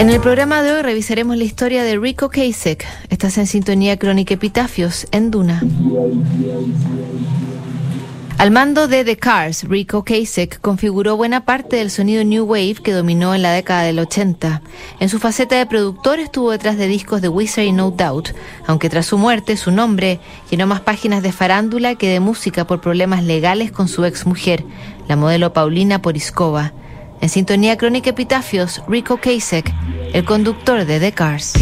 En el programa de hoy revisaremos la historia de Rico Kasek. Estás en sintonía crónica Epitafios en Duna. Al mando de The Cars, Rico Kasek configuró buena parte del sonido New Wave que dominó en la década del 80. En su faceta de productor estuvo detrás de discos de Wizard y No Doubt, aunque tras su muerte su nombre llenó más páginas de farándula que de música por problemas legales con su ex mujer, la modelo Paulina Poriskova. En sintonía crónica epitafios, Rico Kasek, el conductor de The Cars.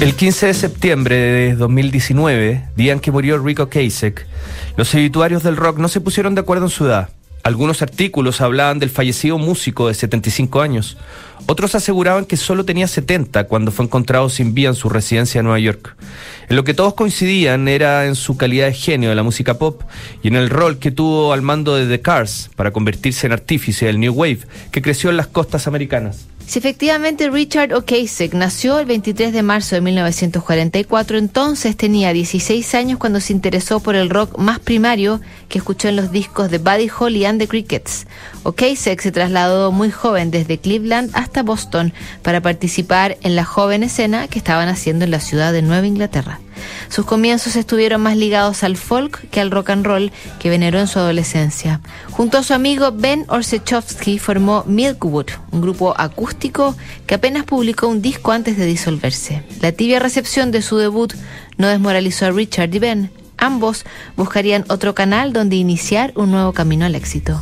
El 15 de septiembre de 2019, día en que murió Rico Kasek, los obituarios del rock no se pusieron de acuerdo en su edad. Algunos artículos hablaban del fallecido músico de 75 años. Otros aseguraban que solo tenía 70 cuando fue encontrado sin vida en su residencia en Nueva York. En lo que todos coincidían era en su calidad de genio de la música pop y en el rol que tuvo al mando de The Cars para convertirse en artífice del New Wave que creció en las costas americanas. Si efectivamente Richard O'Kasek nació el 23 de marzo de 1944, entonces tenía 16 años cuando se interesó por el rock más primario que escuchó en los discos de Buddy Holly and the Crickets. O'Kasek se trasladó muy joven desde Cleveland hasta Boston para participar en la joven escena que estaban haciendo en la ciudad de Nueva Inglaterra. Sus comienzos estuvieron más ligados al folk que al rock and roll que veneró en su adolescencia. Junto a su amigo Ben Orsechowski formó Milkwood, un grupo acústico que apenas publicó un disco antes de disolverse. La tibia recepción de su debut no desmoralizó a Richard y Ben. Ambos buscarían otro canal donde iniciar un nuevo camino al éxito.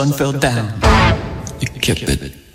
Sun fell down. You kept it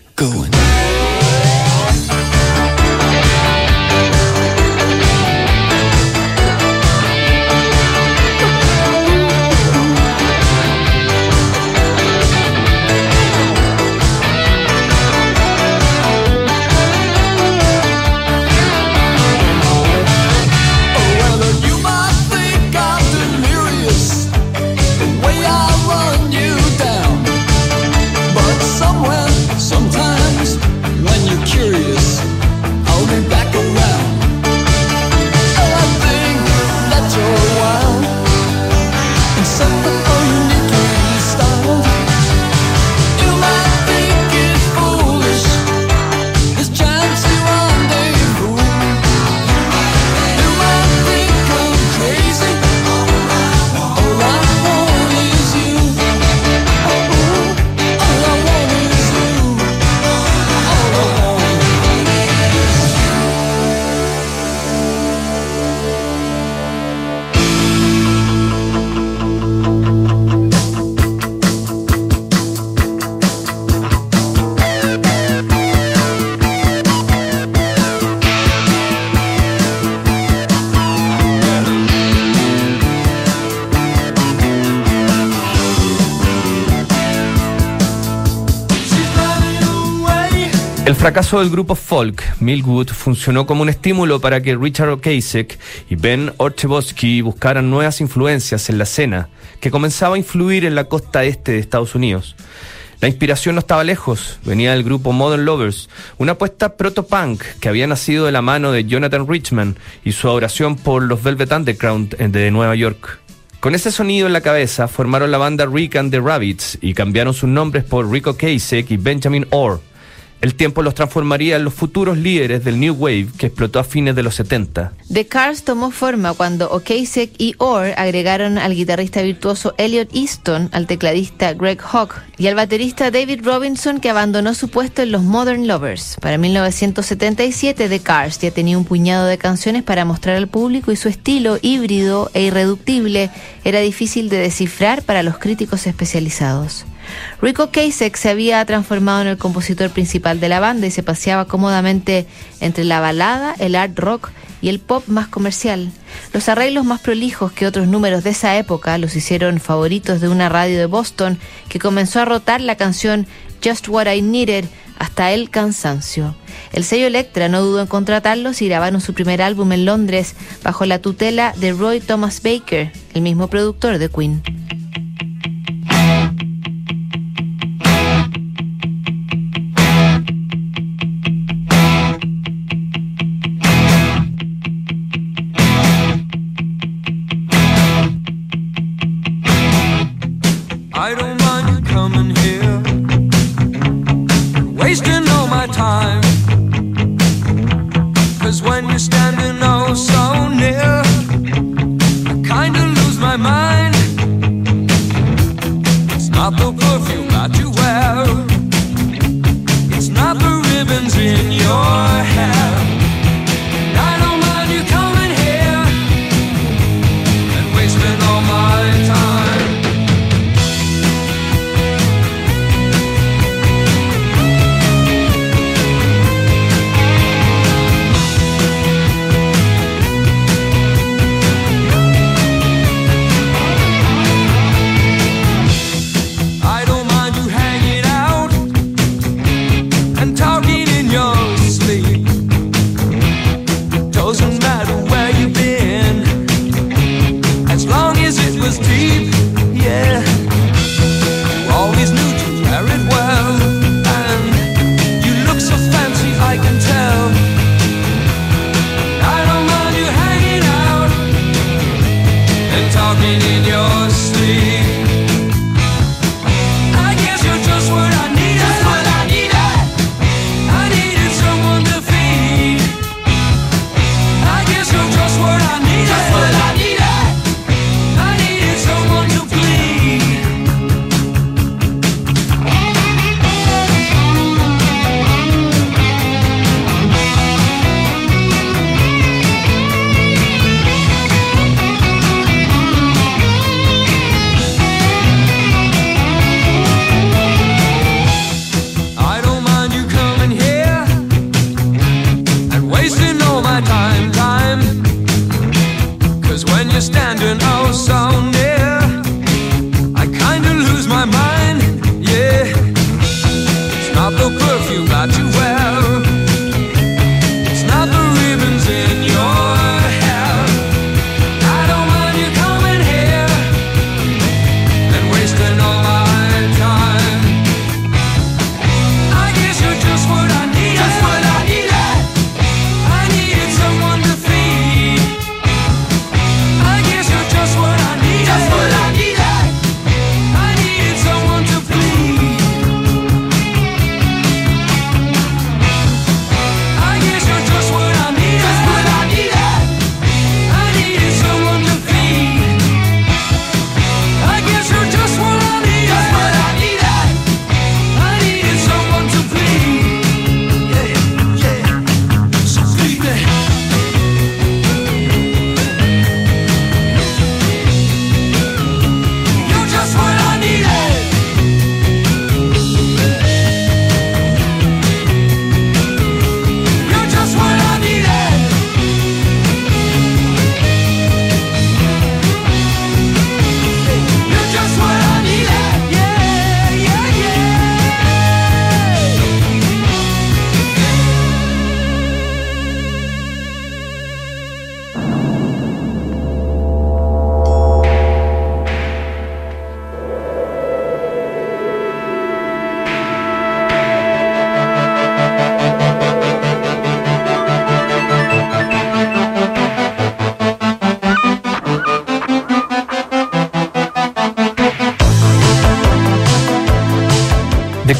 fracaso del grupo folk, Millwood, funcionó como un estímulo para que Richard Ocasek y Ben Orchebowski buscaran nuevas influencias en la escena, que comenzaba a influir en la costa este de Estados Unidos. La inspiración no estaba lejos, venía del grupo Modern Lovers, una apuesta proto-punk que había nacido de la mano de Jonathan Richman y su adoración por los Velvet Underground de Nueva York. Con ese sonido en la cabeza formaron la banda Rick and the Rabbits y cambiaron sus nombres por Rico Kasich y Benjamin Orr. El tiempo los transformaría en los futuros líderes del New Wave que explotó a fines de los 70. The Cars tomó forma cuando Ocasek y Orr agregaron al guitarrista virtuoso Elliot Easton, al tecladista Greg Hawk y al baterista David Robinson que abandonó su puesto en los Modern Lovers. Para 1977 The Cars ya tenía un puñado de canciones para mostrar al público y su estilo híbrido e irreductible era difícil de descifrar para los críticos especializados. Rico Kasek se había transformado en el compositor principal de la banda y se paseaba cómodamente entre la balada, el art rock y el pop más comercial. Los arreglos más prolijos que otros números de esa época los hicieron favoritos de una radio de Boston que comenzó a rotar la canción Just What I Needed hasta el cansancio. El sello Electra no dudó en contratarlos y grabaron su primer álbum en Londres bajo la tutela de Roy Thomas Baker, el mismo productor de Queen.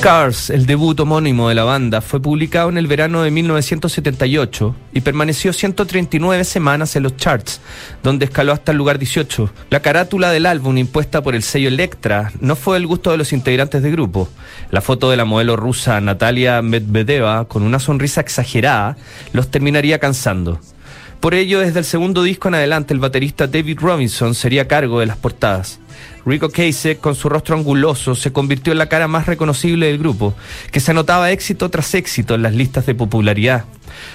Cars, el debut homónimo de la banda, fue publicado en el verano de 1978 y permaneció 139 semanas en los charts, donde escaló hasta el lugar 18. La carátula del álbum impuesta por el sello Electra no fue del gusto de los integrantes del grupo. La foto de la modelo rusa Natalia Medvedeva con una sonrisa exagerada los terminaría cansando. Por ello, desde el segundo disco en adelante, el baterista David Robinson sería cargo de las portadas. Rico Kasich, con su rostro anguloso, se convirtió en la cara más reconocible del grupo, que se anotaba éxito tras éxito en las listas de popularidad.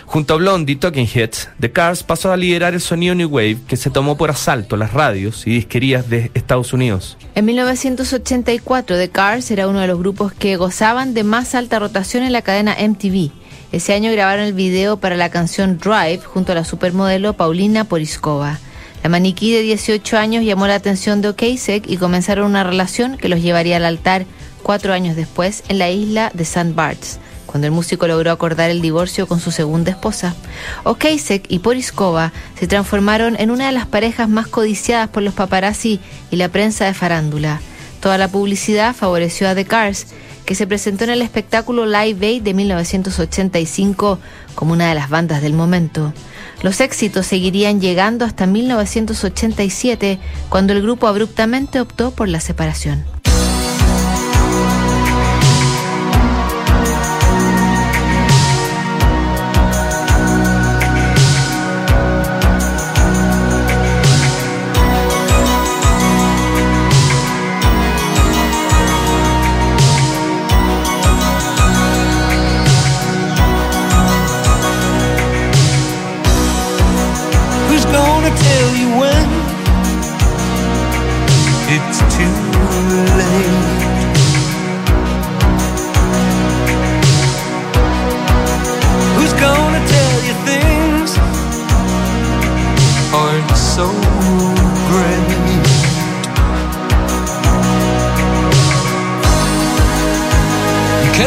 Junto a Blondie y Talking Heads, The Cars pasó a liderar el sonido New Wave que se tomó por asalto las radios y disquerías de Estados Unidos. En 1984, The Cars era uno de los grupos que gozaban de más alta rotación en la cadena MTV. Ese año grabaron el video para la canción Drive junto a la supermodelo Paulina Poriskova. La maniquí de 18 años llamó la atención de Okasek y comenzaron una relación que los llevaría al altar cuatro años después en la isla de St. Barts, cuando el músico logró acordar el divorcio con su segunda esposa. Okasek y Poriskova se transformaron en una de las parejas más codiciadas por los paparazzi y la prensa de farándula. Toda la publicidad favoreció a The Cars, que se presentó en el espectáculo Live Aid de 1985 como una de las bandas del momento. Los éxitos seguirían llegando hasta 1987, cuando el grupo abruptamente optó por la separación.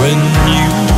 when you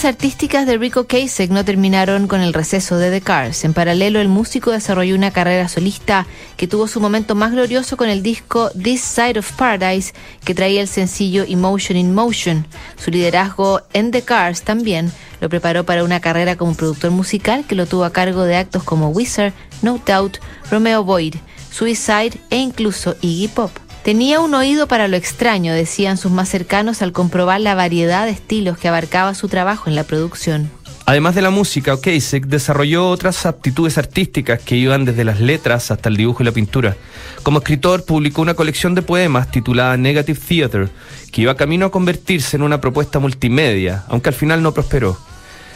inquietudes artísticas de Rico Kasich no terminaron con el receso de The Cars. En paralelo, el músico desarrolló una carrera solista que tuvo su momento más glorioso con el disco This Side of Paradise, que traía el sencillo Emotion in Motion. Su liderazgo en The Cars también lo preparó para una carrera como productor musical que lo tuvo a cargo de actos como Wizard, No Doubt, Romeo Boyd, Suicide e incluso Iggy Pop. Tenía un oído para lo extraño, decían sus más cercanos al comprobar la variedad de estilos que abarcaba su trabajo en la producción. Además de la música, O'Kasich desarrolló otras aptitudes artísticas que iban desde las letras hasta el dibujo y la pintura. Como escritor, publicó una colección de poemas titulada Negative Theater, que iba camino a convertirse en una propuesta multimedia, aunque al final no prosperó.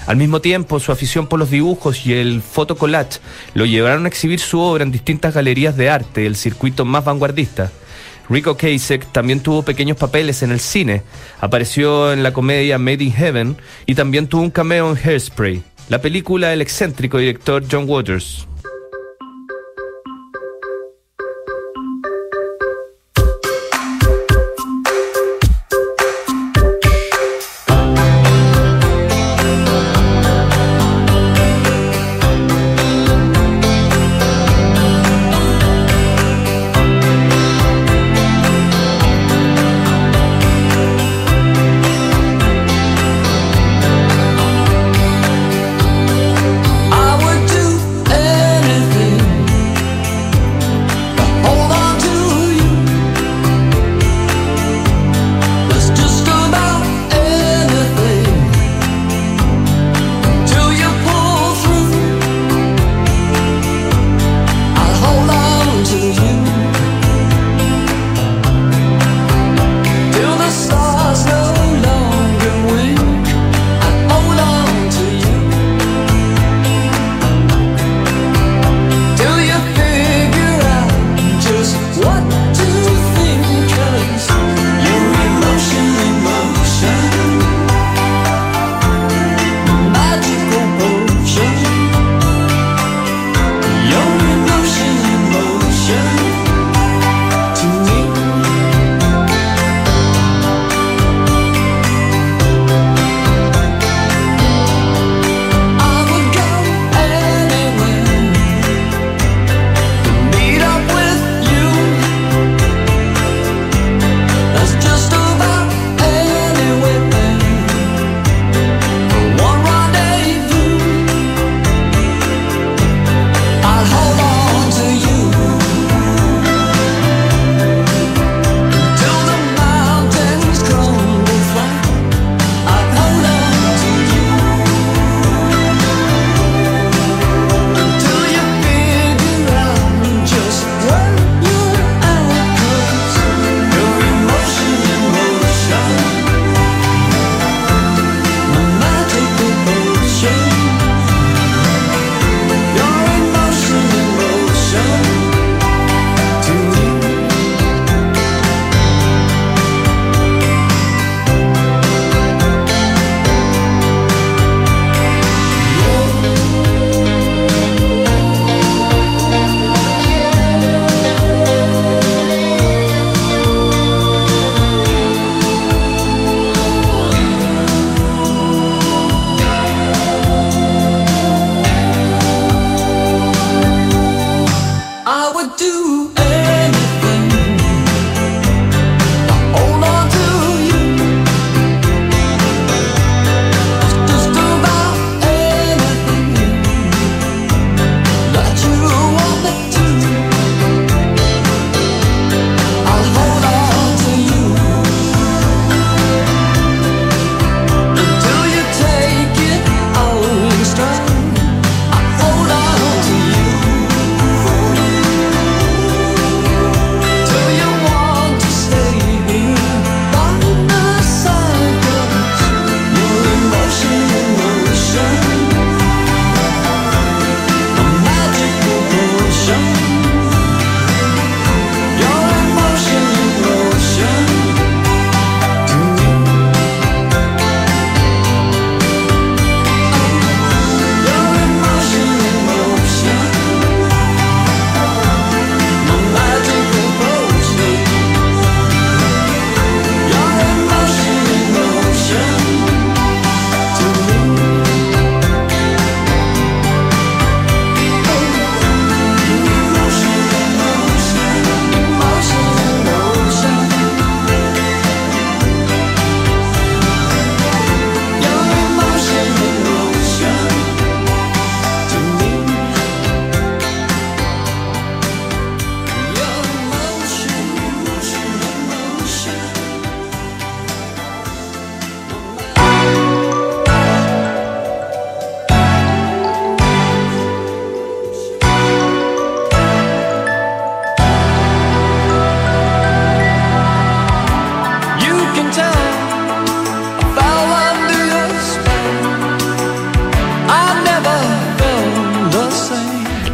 Al mismo tiempo, su afición por los dibujos y el fotocollage lo llevaron a exhibir su obra en distintas galerías de arte del circuito más vanguardista. Rico Kasich también tuvo pequeños papeles en el cine. Apareció en la comedia Made in Heaven y también tuvo un cameo en Hairspray, la película del excéntrico director John Waters.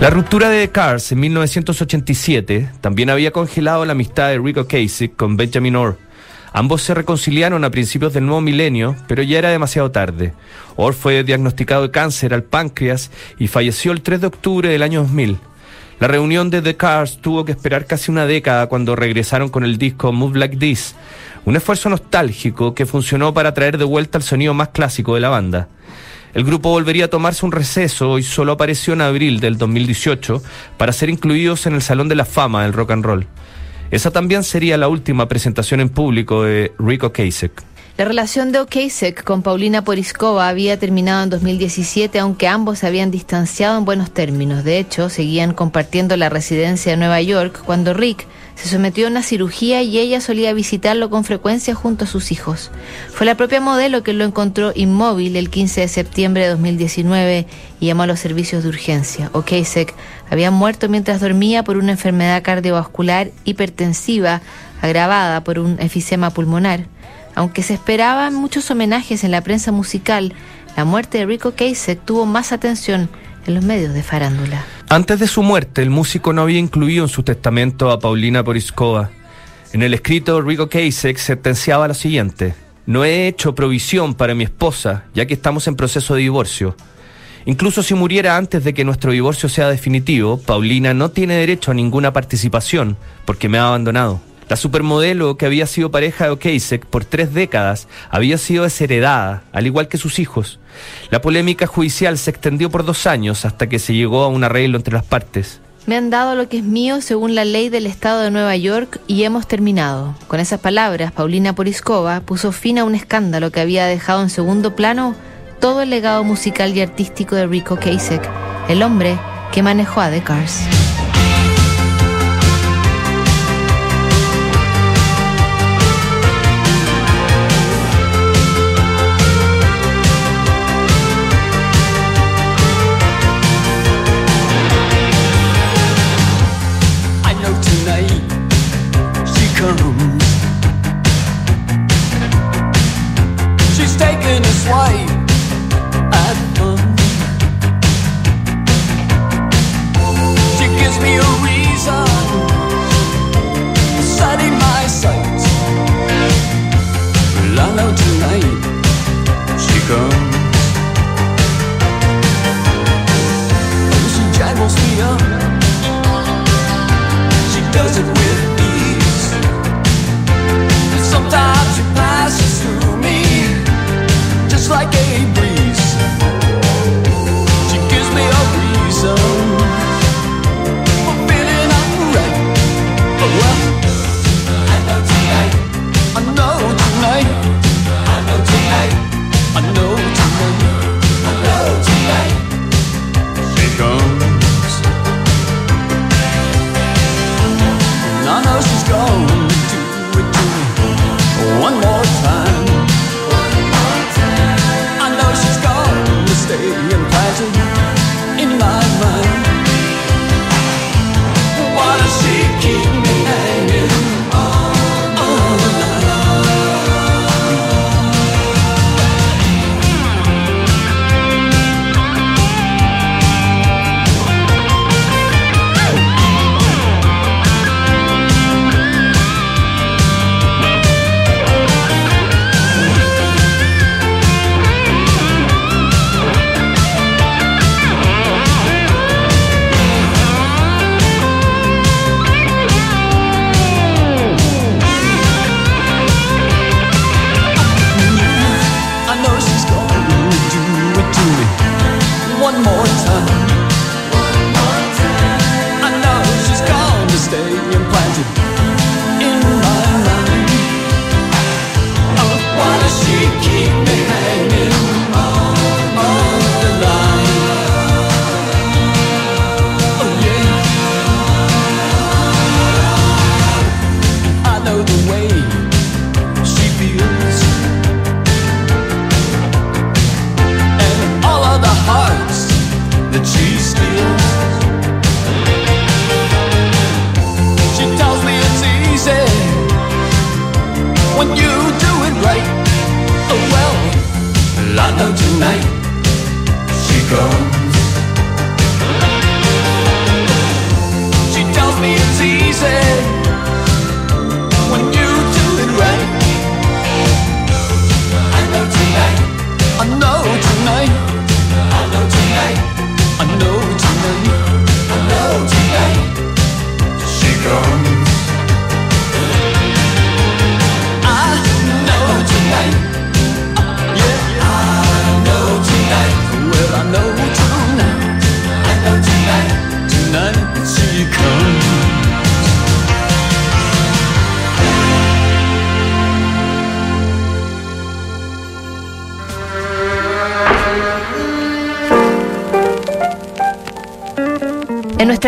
La ruptura de Cars en 1987 también había congelado la amistad de Rico Kasich con Benjamin Orr. Ambos se reconciliaron a principios del nuevo milenio, pero ya era demasiado tarde. Orr fue diagnosticado de cáncer al páncreas y falleció el 3 de octubre del año 2000. La reunión de The Cars tuvo que esperar casi una década cuando regresaron con el disco Move Like This, un esfuerzo nostálgico que funcionó para traer de vuelta el sonido más clásico de la banda. El grupo volvería a tomarse un receso y solo apareció en abril del 2018 para ser incluidos en el Salón de la Fama del Rock and Roll. Esa también sería la última presentación en público de Rico Kasich. La relación de Okasek con Paulina Poriskova había terminado en 2017, aunque ambos se habían distanciado en buenos términos. De hecho, seguían compartiendo la residencia de Nueva York cuando Rick se sometió a una cirugía y ella solía visitarlo con frecuencia junto a sus hijos. Fue la propia modelo que lo encontró inmóvil el 15 de septiembre de 2019 y llamó a los servicios de urgencia. Okasek había muerto mientras dormía por una enfermedad cardiovascular hipertensiva agravada por un efisema pulmonar. Aunque se esperaban muchos homenajes en la prensa musical, la muerte de Rico Kasich tuvo más atención en los medios de farándula. Antes de su muerte, el músico no había incluido en su testamento a Paulina Poriskova. En el escrito, Rico Kasich sentenciaba lo siguiente: No he hecho provisión para mi esposa, ya que estamos en proceso de divorcio. Incluso si muriera antes de que nuestro divorcio sea definitivo, Paulina no tiene derecho a ninguna participación porque me ha abandonado. La supermodelo que había sido pareja de Okasek por tres décadas había sido desheredada, al igual que sus hijos. La polémica judicial se extendió por dos años hasta que se llegó a un arreglo entre las partes. Me han dado lo que es mío según la ley del Estado de Nueva York y hemos terminado. Con esas palabras, Paulina Poriskova puso fin a un escándalo que había dejado en segundo plano todo el legado musical y artístico de Rico Kasich, el hombre que manejó a The Cars.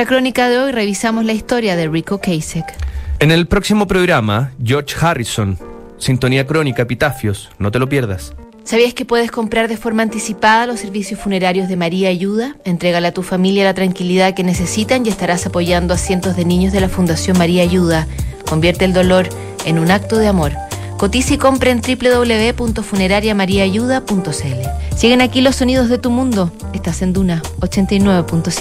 Nuestra crónica de hoy revisamos la historia de Rico Kasich. En el próximo programa, George Harrison, Sintonía Crónica, Epitafios, no te lo pierdas. ¿Sabías que puedes comprar de forma anticipada los servicios funerarios de María Ayuda? Entrégale a tu familia la tranquilidad que necesitan y estarás apoyando a cientos de niños de la Fundación María Ayuda. Convierte el dolor en un acto de amor. Cotiza y compra en www.funerariamariaayuda.cl. Siguen aquí los sonidos de tu mundo. Estás en Duna 89.7.